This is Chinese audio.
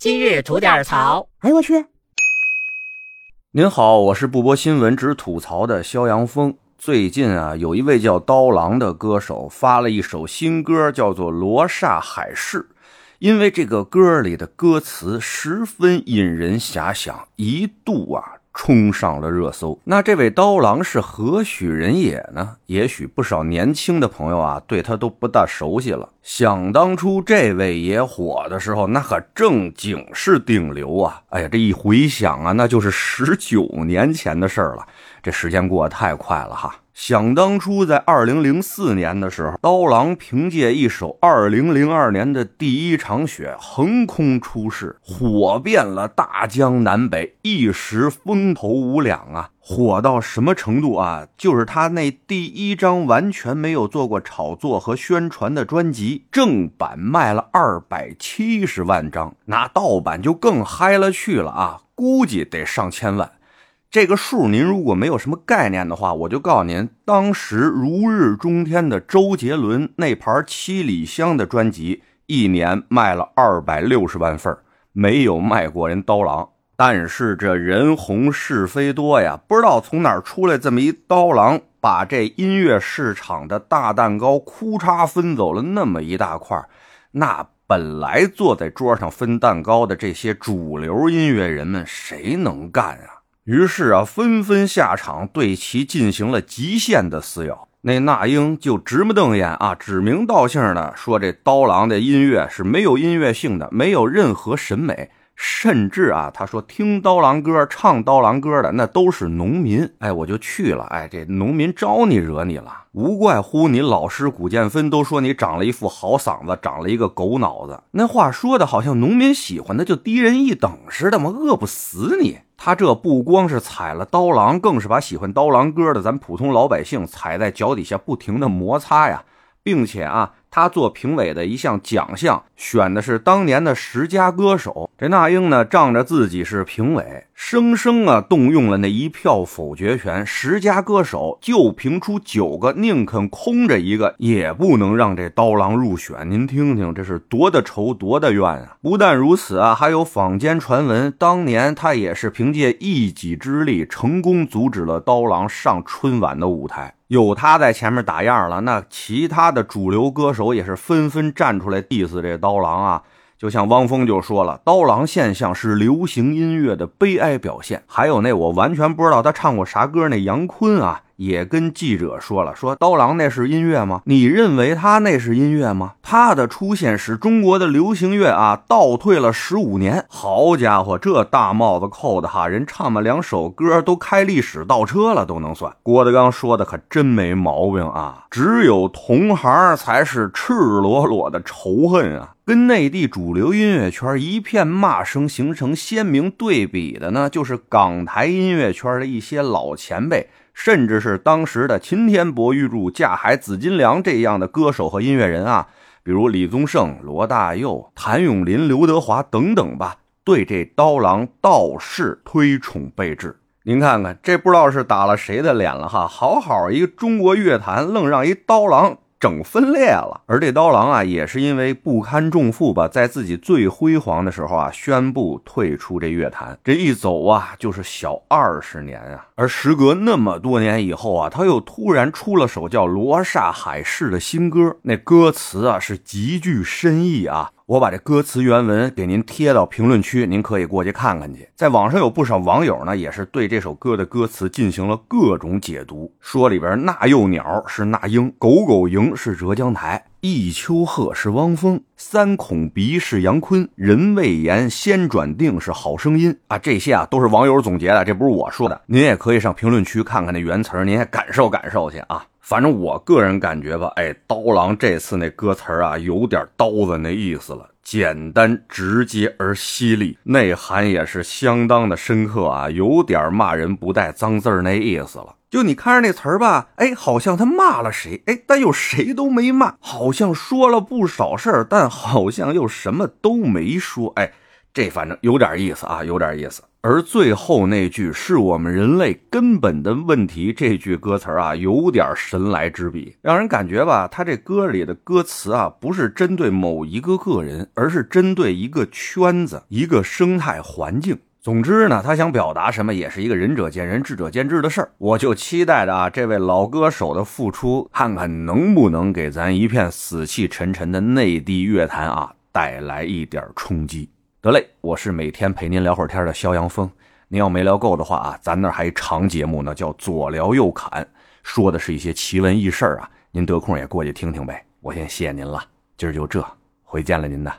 今日吐点槽。哎呦我去！您好，我是不播新闻只吐槽的肖阳峰。最近啊，有一位叫刀郎的歌手发了一首新歌，叫做《罗刹海市》。因为这个歌里的歌词十分引人遐想，一度啊冲上了热搜。那这位刀郎是何许人也呢？也许不少年轻的朋友啊对他都不大熟悉了。想当初这位爷火的时候，那可正经是顶流啊！哎呀，这一回想啊，那就是十九年前的事儿了。这时间过得太快了哈。想当初，在二零零四年的时候，刀郎凭借一首《二零零二年的第一场雪》横空出世，火遍了大江南北，一时风头无两啊！火到什么程度啊？就是他那第一张完全没有做过炒作和宣传的专辑，正版卖了二百七十万张，那盗版就更嗨了去了啊！估计得上千万。这个数您如果没有什么概念的话，我就告诉您，当时如日中天的周杰伦那盘七里香的专辑，一年卖了二百六十万份没有卖过人刀郎。但是这人红是非多呀，不知道从哪出来这么一刀郎，把这音乐市场的大蛋糕哭嚓分走了那么一大块那本来坐在桌上分蛋糕的这些主流音乐人们，谁能干啊？于是啊，纷纷下场对其进行了极限的撕咬。那那英就直目瞪眼啊，指名道姓的说：“这刀郎的音乐是没有音乐性的，没有任何审美。”甚至啊，他说听刀郎歌、唱刀郎歌的那都是农民。哎，我就去了。哎，这农民招你惹你了？无怪乎你老师古建芬都说你长了一副好嗓子，长了一个狗脑子。那话说的好像农民喜欢的就低人一等似的吗？饿不死你！他这不光是踩了刀郎，更是把喜欢刀郎歌的咱普通老百姓踩在脚底下，不停的摩擦呀，并且啊。他做评委的一项奖项，选的是当年的十佳歌手。这那英呢，仗着自己是评委，生生啊动用了那一票否决权。十佳歌手就评出九个，宁肯空着一个，也不能让这刀郎入选。您听听，这是多的仇，多的怨啊！不但如此啊，还有坊间传闻，当年他也是凭借一己之力，成功阻止了刀郎上春晚的舞台。有他在前面打样了，那其他的主流歌手手也是纷纷站出来 diss 这刀郎啊。就像汪峰就说了，刀郎现象是流行音乐的悲哀表现。还有那我完全不知道他唱过啥歌，那杨坤啊。也跟记者说了，说刀郎那是音乐吗？你认为他那是音乐吗？他的出现使中国的流行乐啊倒退了十五年。好家伙，这大帽子扣的哈，人唱了两首歌都开历史倒车了，都能算。郭德纲说的可真没毛病啊，只有同行才是赤裸裸的仇恨啊。跟内地主流音乐圈一片骂声形成鲜明对比的呢，就是港台音乐圈的一些老前辈。甚至是当时的秦天博、玉柱、架海、紫金梁这样的歌手和音乐人啊，比如李宗盛、罗大佑、谭咏麟、刘德华等等吧，对这刀郎倒是推崇备至。您看看，这不知道是打了谁的脸了哈？好好一个中国乐坛，愣让一刀郎。整分裂了，而这刀郎啊，也是因为不堪重负吧，在自己最辉煌的时候啊，宣布退出这乐坛。这一走啊，就是小二十年啊。而时隔那么多年以后啊，他又突然出了首叫《罗刹海市》的新歌，那歌词啊是极具深意啊。我把这歌词原文给您贴到评论区，您可以过去看看去。在网上有不少网友呢，也是对这首歌的歌词进行了各种解读，说里边那幼鸟是那英，狗狗营是浙江台，一丘壑是汪峰，三孔鼻是杨坤，人未言先转定是好声音啊。这些啊都是网友总结的，这不是我说的。您也可以上评论区看看那原词，您也感受感受去啊。反正我个人感觉吧，哎，刀郎这次那歌词啊，有点刀子那意思了，简单直接而犀利，内涵也是相当的深刻啊，有点骂人不带脏字儿那意思了。就你看着那词儿吧，哎，好像他骂了谁，哎，但又谁都没骂，好像说了不少事儿，但好像又什么都没说，哎。这反正有点意思啊，有点意思。而最后那句是我们人类根本的问题，这句歌词啊，有点神来之笔，让人感觉吧，他这歌里的歌词啊，不是针对某一个个人，而是针对一个圈子、一个生态环境。总之呢，他想表达什么，也是一个仁者见仁，智者见智的事儿。我就期待着啊，这位老歌手的复出，看看能不能给咱一片死气沉沉的内地乐坛啊。带来一点冲击，得嘞！我是每天陪您聊会儿天的肖阳峰。您要没聊够的话啊，咱那还长节目呢，叫左聊右侃，说的是一些奇闻异事啊。您得空也过去听听呗。我先谢您了，今儿就这，回见了您呢。